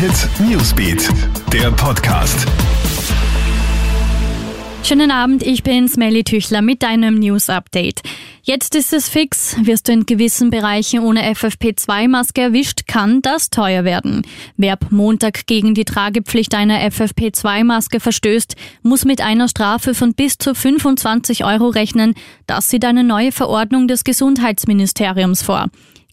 Hit Newsbeat, der Podcast. Schönen Abend, ich bin Smelly Tüchler mit deinem News Update. Jetzt ist es fix. Wirst du in gewissen Bereichen ohne FFP2-Maske erwischt, kann das teuer werden. Wer ab Montag gegen die Tragepflicht einer FFP2-Maske verstößt, muss mit einer Strafe von bis zu 25 Euro rechnen. Das sieht eine neue Verordnung des Gesundheitsministeriums vor.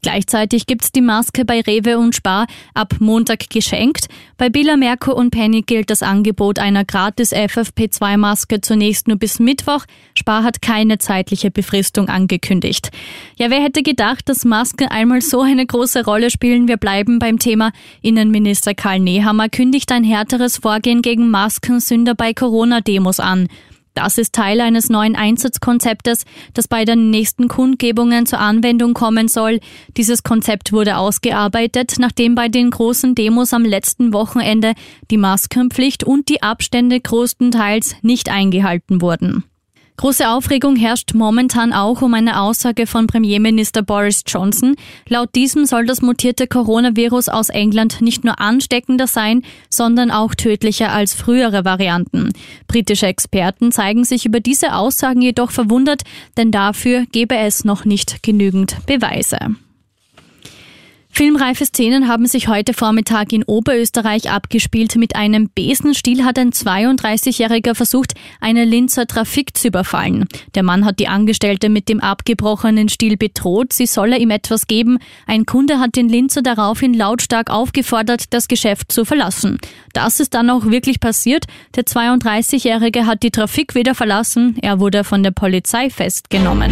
Gleichzeitig gibt's die Maske bei Rewe und Spar ab Montag geschenkt. Bei Billa Merco und Penny gilt das Angebot einer gratis FFP2-Maske zunächst nur bis Mittwoch. Spar hat keine zeitliche Befristung angekündigt. Ja, wer hätte gedacht, dass Masken einmal so eine große Rolle spielen? Wir bleiben beim Thema. Innenminister Karl Nehammer kündigt ein härteres Vorgehen gegen Maskensünder bei Corona-Demos an. Das ist Teil eines neuen Einsatzkonzeptes, das bei den nächsten Kundgebungen zur Anwendung kommen soll. Dieses Konzept wurde ausgearbeitet, nachdem bei den großen Demos am letzten Wochenende die Maskenpflicht und die Abstände größtenteils nicht eingehalten wurden. Große Aufregung herrscht momentan auch um eine Aussage von Premierminister Boris Johnson. Laut diesem soll das mutierte Coronavirus aus England nicht nur ansteckender sein, sondern auch tödlicher als frühere Varianten. Britische Experten zeigen sich über diese Aussagen jedoch verwundert, denn dafür gebe es noch nicht genügend Beweise. Filmreife Szenen haben sich heute Vormittag in Oberösterreich abgespielt. Mit einem Besenstiel hat ein 32-Jähriger versucht, eine Linzer Trafik zu überfallen. Der Mann hat die Angestellte mit dem abgebrochenen Stiel bedroht, sie solle ihm etwas geben. Ein Kunde hat den Linzer daraufhin lautstark aufgefordert, das Geschäft zu verlassen. Das ist dann auch wirklich passiert. Der 32-Jährige hat die Trafik wieder verlassen. Er wurde von der Polizei festgenommen.